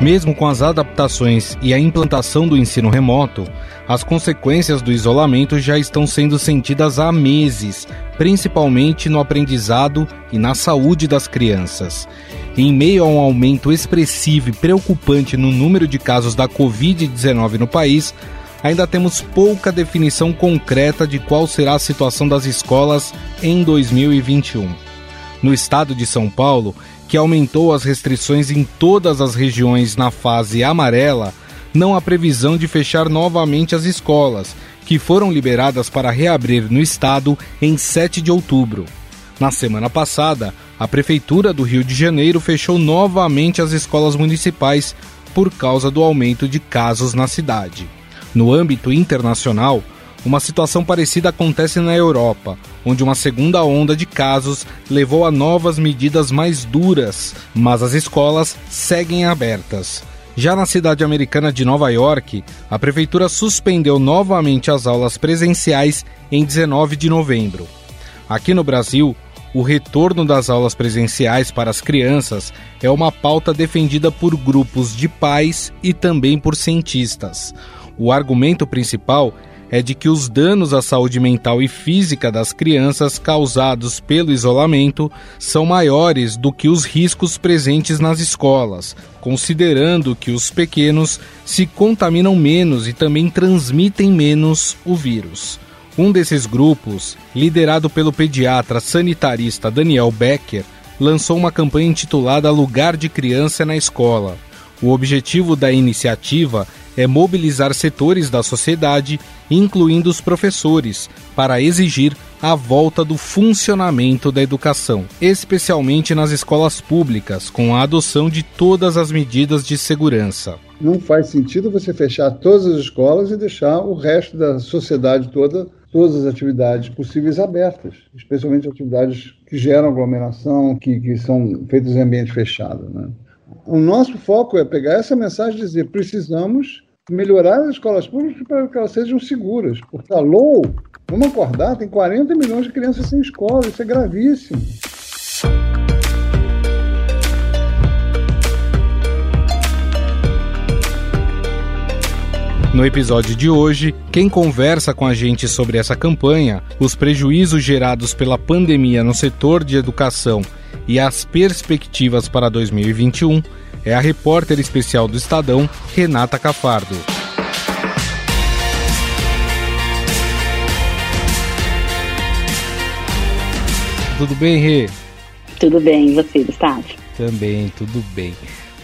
Mesmo com as adaptações e a implantação do ensino remoto, as consequências do isolamento já estão sendo sentidas há meses, principalmente no aprendizado e na saúde das crianças. Em meio a um aumento expressivo e preocupante no número de casos da Covid-19 no país, ainda temos pouca definição concreta de qual será a situação das escolas em 2021. No estado de São Paulo, que aumentou as restrições em todas as regiões na fase amarela, não há previsão de fechar novamente as escolas, que foram liberadas para reabrir no estado em 7 de outubro. Na semana passada, a Prefeitura do Rio de Janeiro fechou novamente as escolas municipais por causa do aumento de casos na cidade. No âmbito internacional, uma situação parecida acontece na Europa, onde uma segunda onda de casos levou a novas medidas mais duras, mas as escolas seguem abertas. Já na cidade americana de Nova York, a prefeitura suspendeu novamente as aulas presenciais em 19 de novembro. Aqui no Brasil, o retorno das aulas presenciais para as crianças é uma pauta defendida por grupos de pais e também por cientistas. O argumento principal é de que os danos à saúde mental e física das crianças causados pelo isolamento são maiores do que os riscos presentes nas escolas, considerando que os pequenos se contaminam menos e também transmitem menos o vírus. Um desses grupos, liderado pelo pediatra sanitarista Daniel Becker, lançou uma campanha intitulada Lugar de Criança na Escola. O objetivo da iniciativa é mobilizar setores da sociedade, incluindo os professores, para exigir a volta do funcionamento da educação, especialmente nas escolas públicas, com a adoção de todas as medidas de segurança. Não faz sentido você fechar todas as escolas e deixar o resto da sociedade toda, todas as atividades possíveis abertas, especialmente atividades que geram aglomeração, que, que são feitas em ambiente fechado. Né? O nosso foco é pegar essa mensagem e dizer: precisamos melhorar as escolas públicas para que elas sejam seguras. Porque alô, vamos acordar, tem 40 milhões de crianças sem escola, isso é gravíssimo. No episódio de hoje, quem conversa com a gente sobre essa campanha, os prejuízos gerados pela pandemia no setor de educação e as perspectivas para 2021 é a repórter especial do Estadão, Renata Cafardo. Tudo bem, Rê? Tudo bem, e você, Gustavo? Também, tudo bem.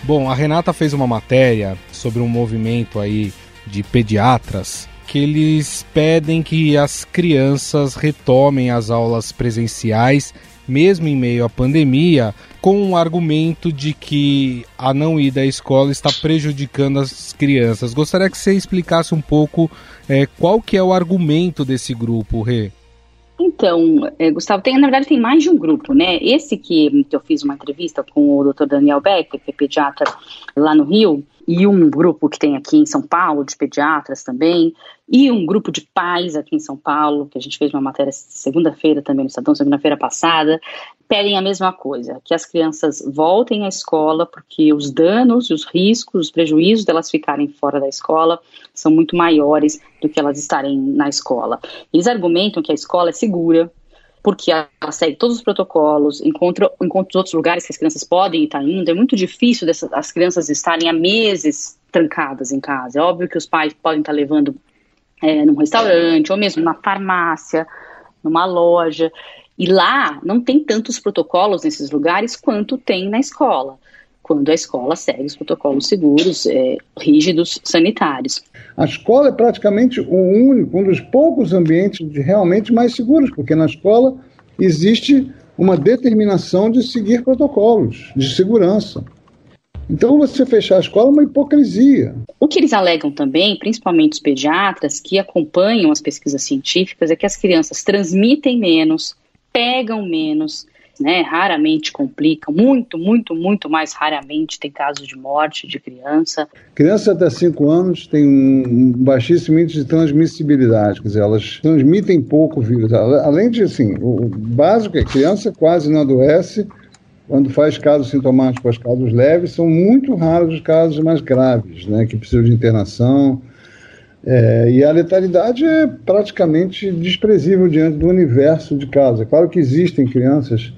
Bom, a Renata fez uma matéria sobre um movimento aí de pediatras que eles pedem que as crianças retomem as aulas presenciais mesmo em meio à pandemia, com o argumento de que a não ida à escola está prejudicando as crianças. Gostaria que você explicasse um pouco é, qual que é o argumento desse grupo, Rê. Então, é, Gustavo, tem, na verdade tem mais de um grupo, né? Esse que, que eu fiz uma entrevista com o Dr. Daniel Becker, que é pediatra lá no Rio, e um grupo que tem aqui em São Paulo, de pediatras também, e um grupo de pais aqui em São Paulo, que a gente fez uma matéria segunda-feira também no Estadão, segunda-feira passada, pedem a mesma coisa, que as crianças voltem à escola, porque os danos, os riscos, os prejuízos delas ficarem fora da escola são muito maiores do que elas estarem na escola. Eles argumentam que a escola é segura, porque ela segue todos os protocolos, encontra, encontra os outros lugares que as crianças podem estar indo. É muito difícil as crianças estarem há meses trancadas em casa. É óbvio que os pais podem estar levando é, num restaurante, ou mesmo na farmácia, numa loja. E lá não tem tantos protocolos nesses lugares quanto tem na escola quando a escola segue os protocolos seguros, é, rígidos, sanitários. A escola é praticamente o único, um dos poucos ambientes realmente mais seguros, porque na escola existe uma determinação de seguir protocolos de segurança. Então, você fechar a escola é uma hipocrisia. O que eles alegam também, principalmente os pediatras que acompanham as pesquisas científicas, é que as crianças transmitem menos, pegam menos, né, raramente complicam, muito, muito, muito mais raramente tem casos de morte de criança. Crianças até 5 anos têm um baixíssimo índice de transmissibilidade, quer dizer, elas transmitem pouco vírus. Além de, assim, o básico é que criança quase não adoece, quando faz casos sintomáticos, casos leves, são muito raros os casos mais graves, né, que precisam de internação. É, e a letalidade é praticamente desprezível diante do universo de casos. É claro que existem crianças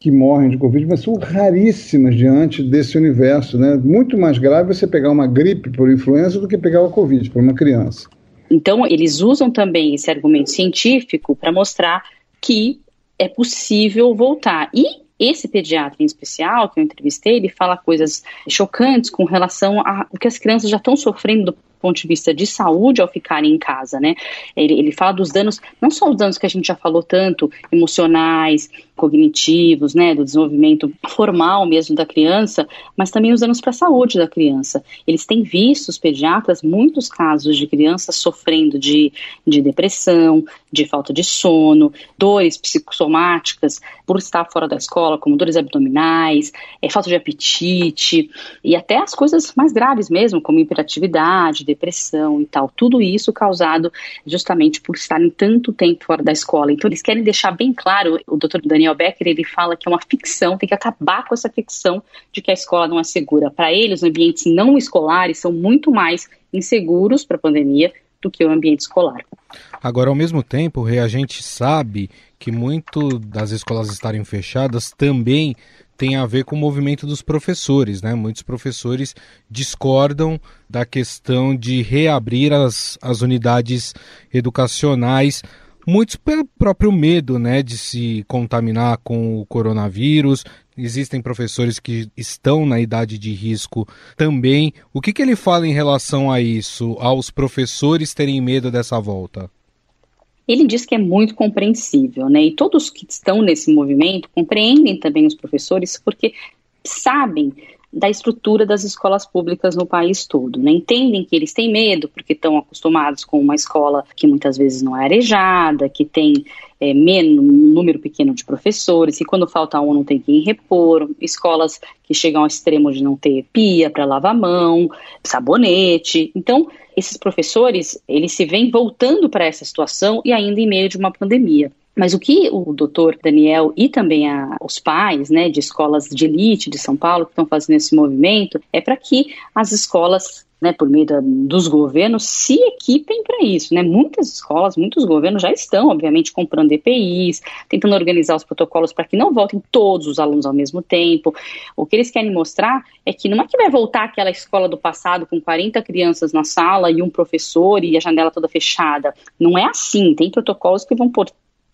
que morrem de Covid, mas são raríssimas diante desse universo. Né? Muito mais grave você pegar uma gripe por influenza do que pegar o Covid por uma criança. Então, eles usam também esse argumento científico para mostrar que é possível voltar. E esse pediatra em especial, que eu entrevistei, ele fala coisas chocantes com relação a o que as crianças já estão sofrendo do ponto de vista de saúde ao ficarem em casa, né? Ele, ele fala dos danos, não só os danos que a gente já falou tanto, emocionais, cognitivos, né, do desenvolvimento formal mesmo da criança, mas também os danos para a saúde da criança. Eles têm visto, os pediatras, muitos casos de crianças sofrendo de, de depressão, de falta de sono, dores psicossomáticas por estar fora da escola, como dores abdominais, é, falta de apetite e até as coisas mais graves mesmo, como hiperatividade, depressão e tal. Tudo isso causado justamente por estarem tanto tempo fora da escola. Então eles querem deixar bem claro, o doutor Daniel Becker, ele fala que é uma ficção, tem que acabar com essa ficção de que a escola não é segura. Para eles, os ambientes não escolares são muito mais inseguros para a pandemia do que o ambiente escolar. Agora, ao mesmo tempo, a gente sabe que muito das escolas estarem fechadas também tem a ver com o movimento dos professores, né? Muitos professores discordam da questão de reabrir as, as unidades educacionais, muitos pelo próprio medo, né, de se contaminar com o coronavírus. Existem professores que estão na idade de risco também. O que, que ele fala em relação a isso, aos professores terem medo dessa volta? ele diz que é muito compreensível, né? E todos que estão nesse movimento compreendem também os professores, porque sabem da estrutura das escolas públicas no país todo. Né? Entendem que eles têm medo porque estão acostumados com uma escola que muitas vezes não é arejada, que tem é, menos, um número pequeno de professores, e quando falta um não tem quem repor, escolas que chegam ao extremo de não ter pia para lavar mão, sabonete. Então, esses professores, eles se vêm voltando para essa situação e ainda em meio de uma pandemia. Mas o que o doutor Daniel e também a, os pais né, de escolas de elite de São Paulo que estão fazendo esse movimento é para que as escolas né, por meio da, dos governos, se equipem para isso. Né? Muitas escolas, muitos governos já estão, obviamente, comprando EPIs, tentando organizar os protocolos para que não voltem todos os alunos ao mesmo tempo. O que eles querem mostrar é que não é que vai voltar aquela escola do passado com 40 crianças na sala e um professor e a janela toda fechada. Não é assim. Tem protocolos que vão por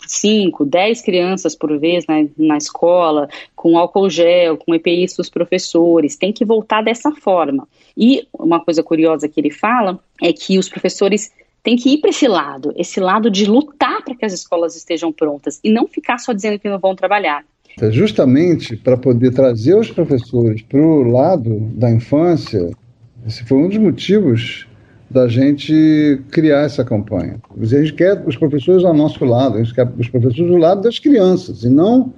5, 10 crianças por vez na, na escola, com álcool gel, com EPIs dos professores, tem que voltar dessa forma. E uma coisa curiosa que ele fala é que os professores têm que ir para esse lado, esse lado de lutar para que as escolas estejam prontas e não ficar só dizendo que não vão trabalhar. É justamente para poder trazer os professores para o lado da infância, esse foi um dos motivos da gente criar essa campanha. A gente quer os professores ao nosso lado, a gente quer os professores do lado das crianças, e não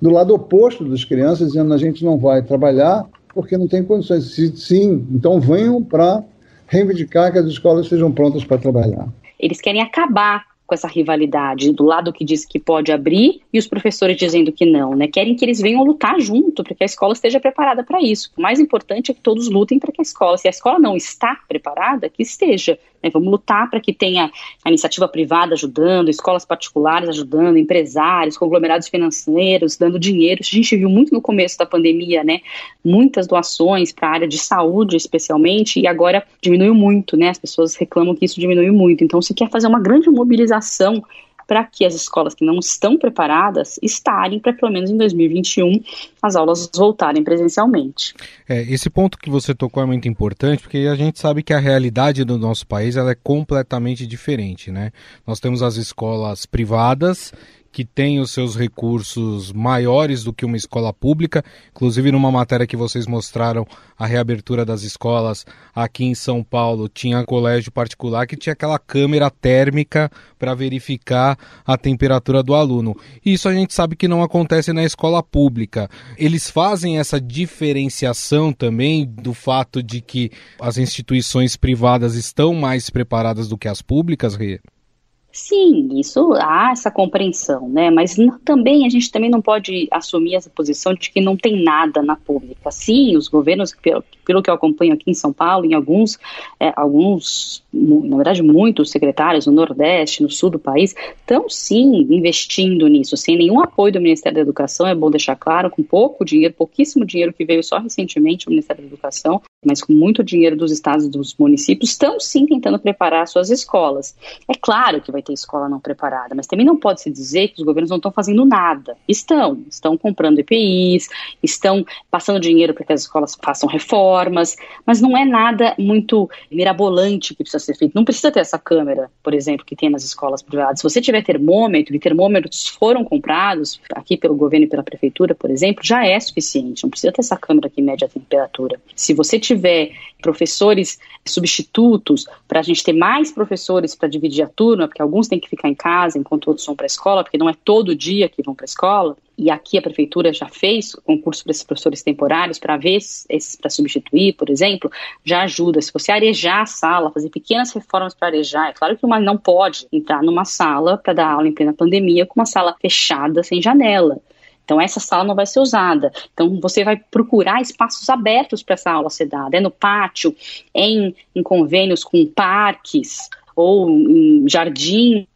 do lado oposto das crianças, dizendo a gente não vai trabalhar porque não tem condições. Sim, então venham para reivindicar que as escolas estejam prontas para trabalhar. Eles querem acabar com essa rivalidade do lado que diz que pode abrir e os professores dizendo que não, né? Querem que eles venham lutar junto para que a escola esteja preparada para isso. O mais importante é que todos lutem para que a escola, se a escola não está preparada, que esteja. Né? Vamos lutar para que tenha a iniciativa privada ajudando, escolas particulares ajudando, empresários, conglomerados financeiros dando dinheiro. A gente viu muito no começo da pandemia, né? Muitas doações para a área de saúde, especialmente, e agora diminuiu muito, né? As pessoas reclamam que isso diminuiu muito. Então, se quer fazer uma grande mobilização para que as escolas que não estão preparadas estarem para pelo menos em 2021 as aulas voltarem presencialmente. É, esse ponto que você tocou é muito importante porque a gente sabe que a realidade do nosso país ela é completamente diferente, né? Nós temos as escolas privadas que tem os seus recursos maiores do que uma escola pública. Inclusive, numa matéria que vocês mostraram, a reabertura das escolas aqui em São Paulo, tinha colégio particular que tinha aquela câmera térmica para verificar a temperatura do aluno. Isso a gente sabe que não acontece na escola pública. Eles fazem essa diferenciação também do fato de que as instituições privadas estão mais preparadas do que as públicas, Rê? Sim, isso há essa compreensão, né? Mas também a gente também não pode assumir essa posição de que não tem nada na pública. Sim, os governos, pelo, pelo que eu acompanho aqui em São Paulo, em alguns, é, alguns, na verdade, muitos secretários no Nordeste, no Sul do país, estão sim investindo nisso, sem nenhum apoio do Ministério da Educação, é bom deixar claro, com pouco dinheiro, pouquíssimo dinheiro que veio só recentemente do Ministério da Educação, mas com muito dinheiro dos estados e dos municípios, estão sim tentando preparar suas escolas. É claro que vai ter escola não preparada, mas também não pode se dizer que os governos não estão fazendo nada. Estão, estão comprando EPIs, estão passando dinheiro para que as escolas façam reformas, mas não é nada muito mirabolante que precisa ser feito. Não precisa ter essa câmera, por exemplo, que tem nas escolas privadas. Se você tiver termômetro, e termômetros foram comprados aqui pelo governo e pela prefeitura, por exemplo, já é suficiente. Não precisa ter essa câmera que mede a temperatura. Se você tiver professores substitutos, para a gente ter mais professores para dividir a turma, porque alguns têm que ficar em casa enquanto outros vão para a escola, porque não é todo dia que vão para a escola. E aqui a prefeitura já fez concurso para esses professores temporários para ver esses para substituir, por exemplo, já ajuda. Se você arejar a sala, fazer pequenas reformas para arejar, é claro que uma não pode entrar numa sala para dar aula em plena pandemia com uma sala fechada sem janela. Então, essa sala não vai ser usada. Então, você vai procurar espaços abertos para essa aula ser dada. É no pátio, é em, em convênios com parques ou em jardins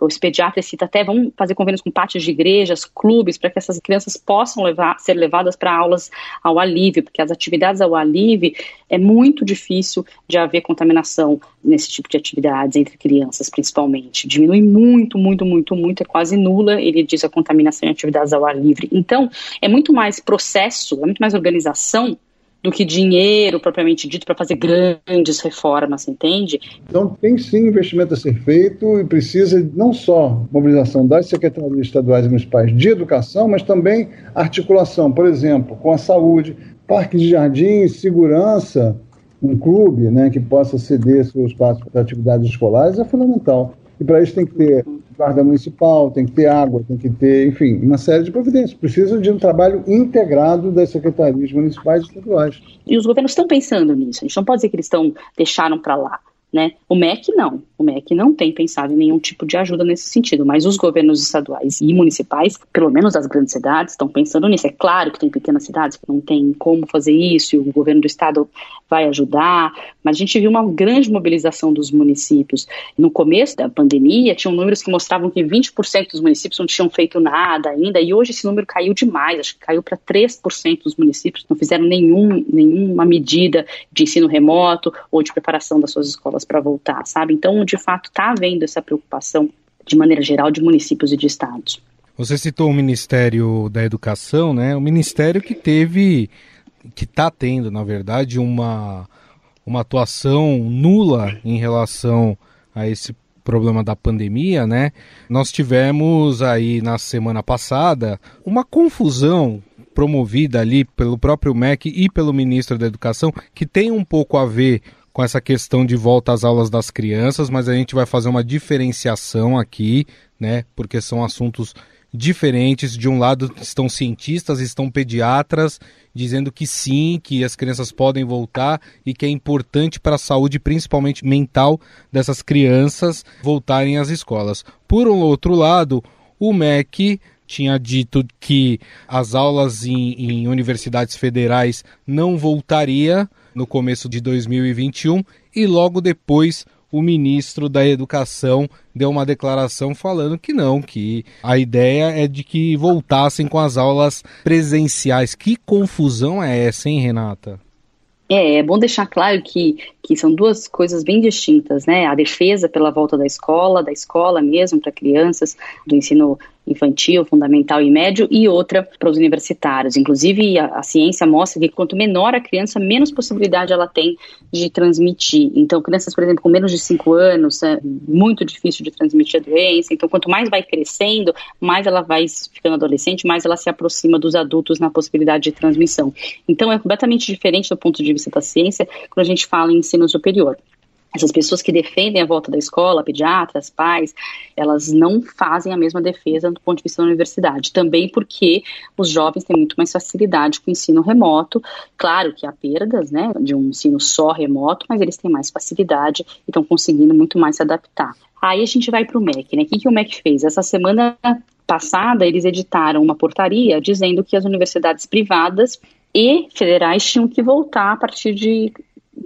os pediatras cita até vão fazer convênios com pátios de igrejas, clubes, para que essas crianças possam levar, ser levadas para aulas ao alívio, porque as atividades ao alívio é muito difícil de haver contaminação nesse tipo de atividades entre crianças, principalmente. Diminui muito, muito, muito, muito, é quase nula, ele diz a contaminação em atividades ao ar livre. Então, é muito mais processo, é muito mais organização do que dinheiro propriamente dito para fazer grandes reformas, entende? Então tem sim investimento a ser feito e precisa não só mobilização das secretarias estaduais e municipais de educação, mas também articulação, por exemplo, com a saúde, parques de jardins, segurança, um clube né, que possa ceder seu espaço para atividades escolares é fundamental. E para isso tem que ter guarda municipal, tem que ter água, tem que ter, enfim, uma série de providências. Precisa de um trabalho integrado das secretarias municipais e estaduais. E os governos estão pensando nisso. A gente não pode dizer que eles estão deixaram para lá. Né? O MEC não, o MEC não tem pensado em nenhum tipo de ajuda nesse sentido, mas os governos estaduais e municipais, pelo menos as grandes cidades, estão pensando nisso. É claro que tem pequenas cidades que não tem como fazer isso e o governo do estado vai ajudar, mas a gente viu uma grande mobilização dos municípios. No começo da pandemia, tinham números que mostravam que 20% dos municípios não tinham feito nada ainda, e hoje esse número caiu demais, acho que caiu para 3% dos municípios, não fizeram nenhum, nenhuma medida de ensino remoto ou de preparação das suas escolas para voltar, sabe? Então, de fato, está havendo essa preocupação, de maneira geral, de municípios e de estados. Você citou o Ministério da Educação, né? O ministério que teve, que está tendo, na verdade, uma, uma atuação nula em relação a esse problema da pandemia, né? Nós tivemos aí na semana passada uma confusão promovida ali pelo próprio MEC e pelo ministro da Educação, que tem um pouco a ver com essa questão de volta às aulas das crianças, mas a gente vai fazer uma diferenciação aqui, né? Porque são assuntos diferentes. De um lado estão cientistas, estão pediatras dizendo que sim, que as crianças podem voltar e que é importante para a saúde, principalmente mental, dessas crianças voltarem às escolas. Por um outro lado, o MEC tinha dito que as aulas em, em universidades federais não voltaria no começo de 2021 e logo depois o ministro da Educação deu uma declaração falando que não, que a ideia é de que voltassem com as aulas presenciais. Que confusão é essa, hein, Renata? É, é bom deixar claro que, que são duas coisas bem distintas, né? A defesa pela volta da escola, da escola mesmo para crianças, do ensino infantil, fundamental e médio, e outra para os universitários. Inclusive, a, a, ciência mostra que quanto menor a criança, menos possibilidade ela tem de transmitir. Então, crianças, por exemplo, com menos de 5 anos, é muito difícil de transmitir a doença. Então, quanto mais vai crescendo, mais ela vai ficando adolescente, mais ela se aproxima dos adultos na possibilidade de transmissão. Então, é completamente diferente do ponto de vista da ciência quando a gente fala em ensino superior essas pessoas que defendem a volta da escola, pediatras, pais, elas não fazem a mesma defesa do ponto de vista da universidade. Também porque os jovens têm muito mais facilidade com o ensino remoto. Claro que há perdas, né, de um ensino só remoto, mas eles têm mais facilidade e estão conseguindo muito mais se adaptar. Aí a gente vai para o MEC, né? O que, que o MEC fez? Essa semana passada, eles editaram uma portaria dizendo que as universidades privadas e federais tinham que voltar a partir de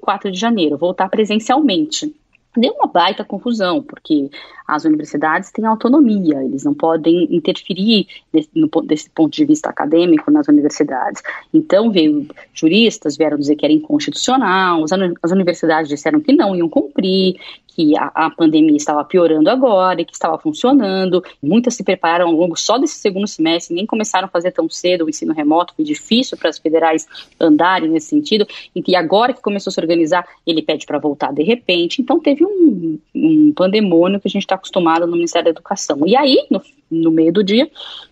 4 de janeiro, voltar presencialmente. Deu uma baita confusão, porque as universidades têm autonomia, eles não podem interferir desse, no, desse ponto de vista acadêmico nas universidades. Então, veio juristas vieram dizer que era inconstitucional, as universidades disseram que não iam cumprir, que a, a, pandemia estava piorando agora e que estava funcionando. Muitas se prepararam ao longo só desse segundo semestre, nem começaram a fazer tão cedo o ensino remoto, foi difícil para as federais andarem nesse sentido. E agora que começou a se organizar, ele pede para voltar de repente. Então teve um, um pandemônio que a gente está acostumado no Ministério da Educação. E aí, no, no meio do dia,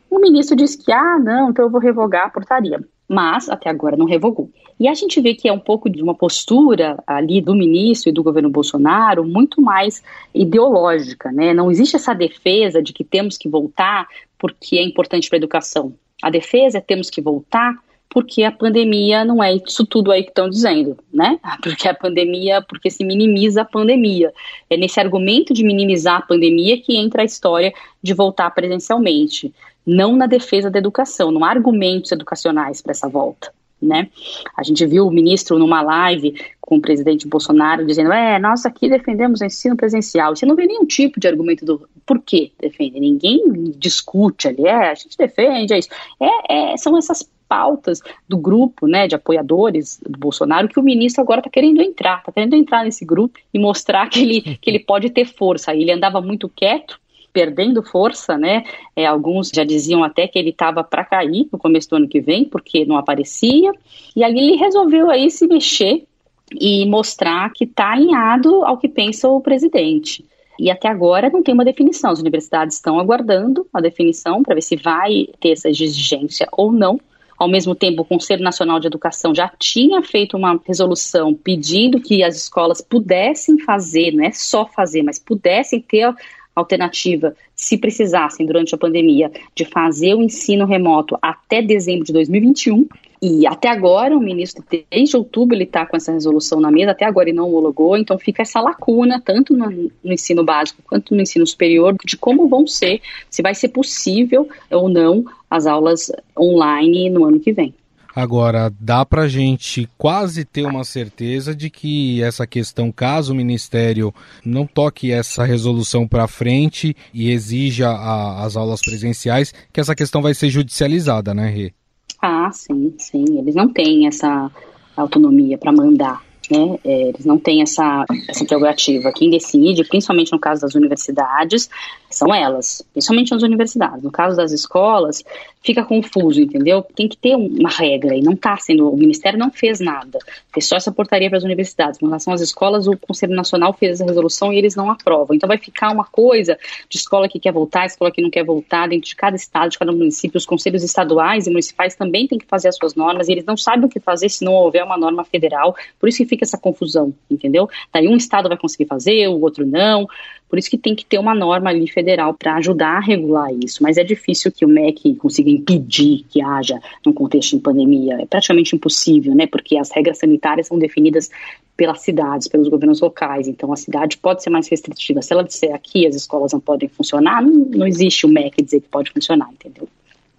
o ministro disse que, ah, não, então eu vou revogar a portaria mas até agora não revogou. E a gente vê que é um pouco de uma postura ali do ministro e do governo Bolsonaro muito mais ideológica, né? Não existe essa defesa de que temos que voltar porque é importante para a educação. A defesa é temos que voltar porque a pandemia não é isso tudo aí que estão dizendo, né? Porque a pandemia, porque se minimiza a pandemia. É nesse argumento de minimizar a pandemia que entra a história de voltar presencialmente não na defesa da educação, não há argumentos educacionais para essa volta. Né? A gente viu o ministro numa live com o presidente Bolsonaro dizendo: é, nós aqui defendemos o ensino presencial. Você não vê nenhum tipo de argumento do por que defende. Ninguém discute ali, é, a gente defende, é isso. É, é, são essas pautas do grupo né, de apoiadores do Bolsonaro que o ministro agora está querendo entrar, está querendo entrar nesse grupo e mostrar que ele, que ele pode ter força. Ele andava muito quieto, perdendo força, né? É, alguns já diziam até que ele estava para cair no começo do ano que vem, porque não aparecia. E aí ele resolveu aí se mexer e mostrar que está alinhado ao que pensa o presidente. E até agora não tem uma definição. As universidades estão aguardando a definição para ver se vai ter essa exigência ou não. Ao mesmo tempo, o Conselho Nacional de Educação já tinha feito uma resolução pedindo que as escolas pudessem fazer, não é só fazer, mas pudessem ter alternativa, se precisassem durante a pandemia, de fazer o ensino remoto até dezembro de 2021. E até agora, o ministro, desde outubro, ele está com essa resolução na mesa, até agora ele não homologou, então fica essa lacuna, tanto no, no, ensino básico quanto no ensino superior, de como vão ser, se vai ser possível ou não as aulas online no ano que vem. Agora, dá para a gente quase ter uma certeza de que essa questão, caso o Ministério não toque essa resolução para frente e exija a, as aulas presenciais, que essa questão vai ser judicializada, né, Rê? Ah, sim, sim. Eles não têm essa autonomia para mandar né? É, eles não têm essa, essa prerrogativa. Quem decide, principalmente no caso das universidades, são elas, principalmente nas universidades. No caso das escolas, fica confuso, entendeu? Tem que ter uma regra e não está sendo. O Ministério não fez nada, fez só essa portaria para as universidades. Com relação às escolas, o Conselho Nacional fez essa resolução e eles não aprovam. Então vai ficar uma coisa de escola que quer voltar, escola que não quer voltar, dentro de cada estado, de cada município. Os conselhos estaduais e municipais também têm que fazer as suas normas e eles não sabem o que fazer se não houver uma norma federal. Por isso que fica essa confusão, entendeu? Daí um estado vai conseguir fazer, o outro não. Por isso que tem que ter uma norma ali federal para ajudar a regular isso. Mas é difícil que o MEC consiga impedir que haja num contexto de pandemia. É praticamente impossível, né? Porque as regras sanitárias são definidas pelas cidades, pelos governos locais. Então a cidade pode ser mais restritiva. Se ela disser aqui as escolas não podem funcionar, não, não existe o MEC dizer que pode funcionar, entendeu?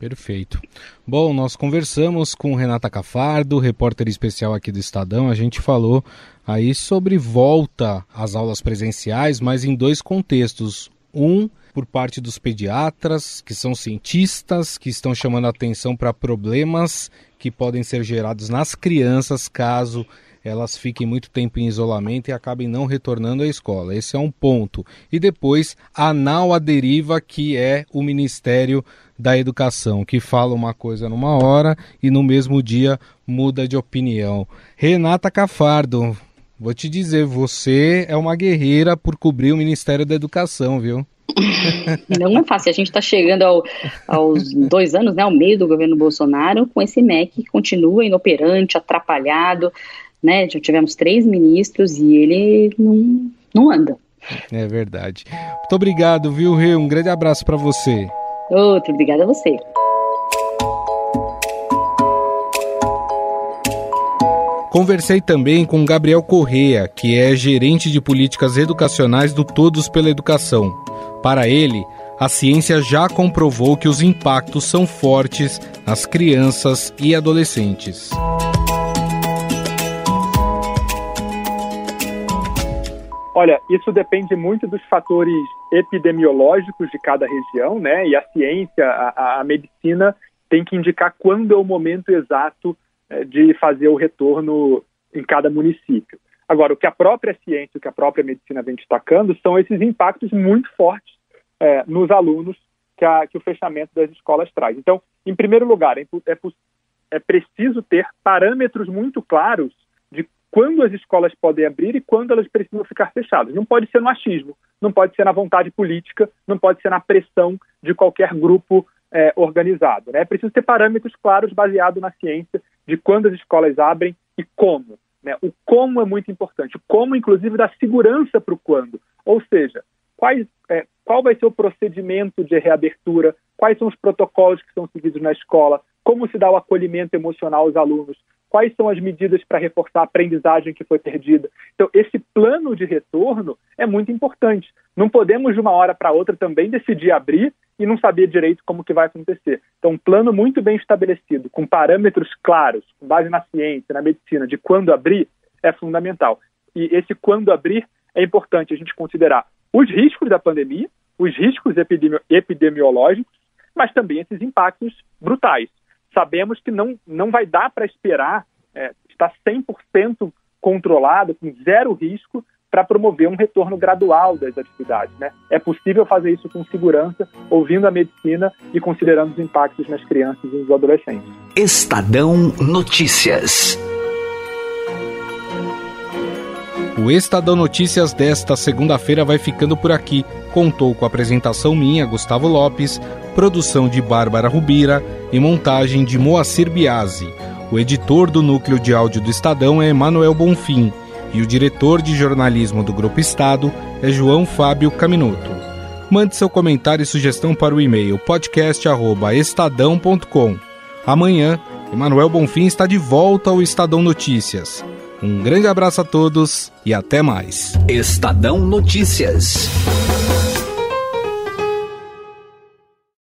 Perfeito. Bom, nós conversamos com Renata Cafardo, repórter especial aqui do Estadão. A gente falou aí sobre volta às aulas presenciais, mas em dois contextos. Um, por parte dos pediatras, que são cientistas, que estão chamando atenção para problemas que podem ser gerados nas crianças caso elas fiquem muito tempo em isolamento e acabem não retornando à escola. Esse é um ponto. E depois, a nau à deriva, que é o Ministério da Educação, que fala uma coisa numa hora e no mesmo dia muda de opinião. Renata Cafardo, vou te dizer, você é uma guerreira por cobrir o Ministério da Educação, viu? Não é fácil. A gente está chegando ao, aos dois anos, né, ao meio do governo Bolsonaro, com esse MEC que continua inoperante, atrapalhado, né? Já tivemos três ministros e ele não, não anda. É verdade. Muito obrigado, viu, Rio? Um grande abraço para você. Outro, obrigada a você. Conversei também com Gabriel Correa, que é gerente de políticas educacionais do Todos pela Educação. Para ele, a ciência já comprovou que os impactos são fortes nas crianças e adolescentes. Olha, isso depende muito dos fatores epidemiológicos de cada região, né? E a ciência, a, a medicina tem que indicar quando é o momento exato é, de fazer o retorno em cada município. Agora, o que a própria ciência, o que a própria medicina vem destacando são esses impactos muito fortes é, nos alunos que, a, que, o fechamento das escolas traz. Então, em primeiro lugar, é, é, é preciso ter parâmetros muito claros quando as escolas podem abrir e quando elas precisam ficar fechadas. Não pode ser no achismo, não pode ser na vontade política, não pode ser na pressão de qualquer grupo é, organizado. Né? É preciso ter parâmetros claros baseados na ciência de quando as escolas abrem e como. Né? O como é muito importante, o como, inclusive, dá segurança para o quando. Ou seja, quais, é, qual vai ser o procedimento de reabertura, quais são os protocolos que são seguidos na escola, como se dá o acolhimento emocional aos alunos, quais são as medidas para reforçar a aprendizagem que foi perdida. Então, esse plano de retorno é muito importante. Não podemos, de uma hora para outra, também decidir abrir e não saber direito como que vai acontecer. Então, um plano muito bem estabelecido, com parâmetros claros, com base na ciência, na medicina, de quando abrir, é fundamental. E esse quando abrir é importante a gente considerar os riscos da pandemia, os riscos epidemi epidemiológicos, mas também esses impactos brutais sabemos que não, não vai dar para esperar é, estar 100% controlado, com zero risco, para promover um retorno gradual das atividades. Né? É possível fazer isso com segurança, ouvindo a medicina e considerando os impactos nas crianças e nos adolescentes. Estadão Notícias. O Estadão Notícias desta segunda-feira vai ficando por aqui. Contou com apresentação minha, Gustavo Lopes, produção de Bárbara Rubira e montagem de Moacir Biasi. O editor do núcleo de áudio do Estadão é Emanuel Bonfim e o diretor de jornalismo do Grupo Estado é João Fábio Caminoto. Mande seu comentário e sugestão para o e-mail podcast@estadão.com. Amanhã, Emanuel Bonfim está de volta ao Estadão Notícias. Um grande abraço a todos e até mais. Estadão Notícias.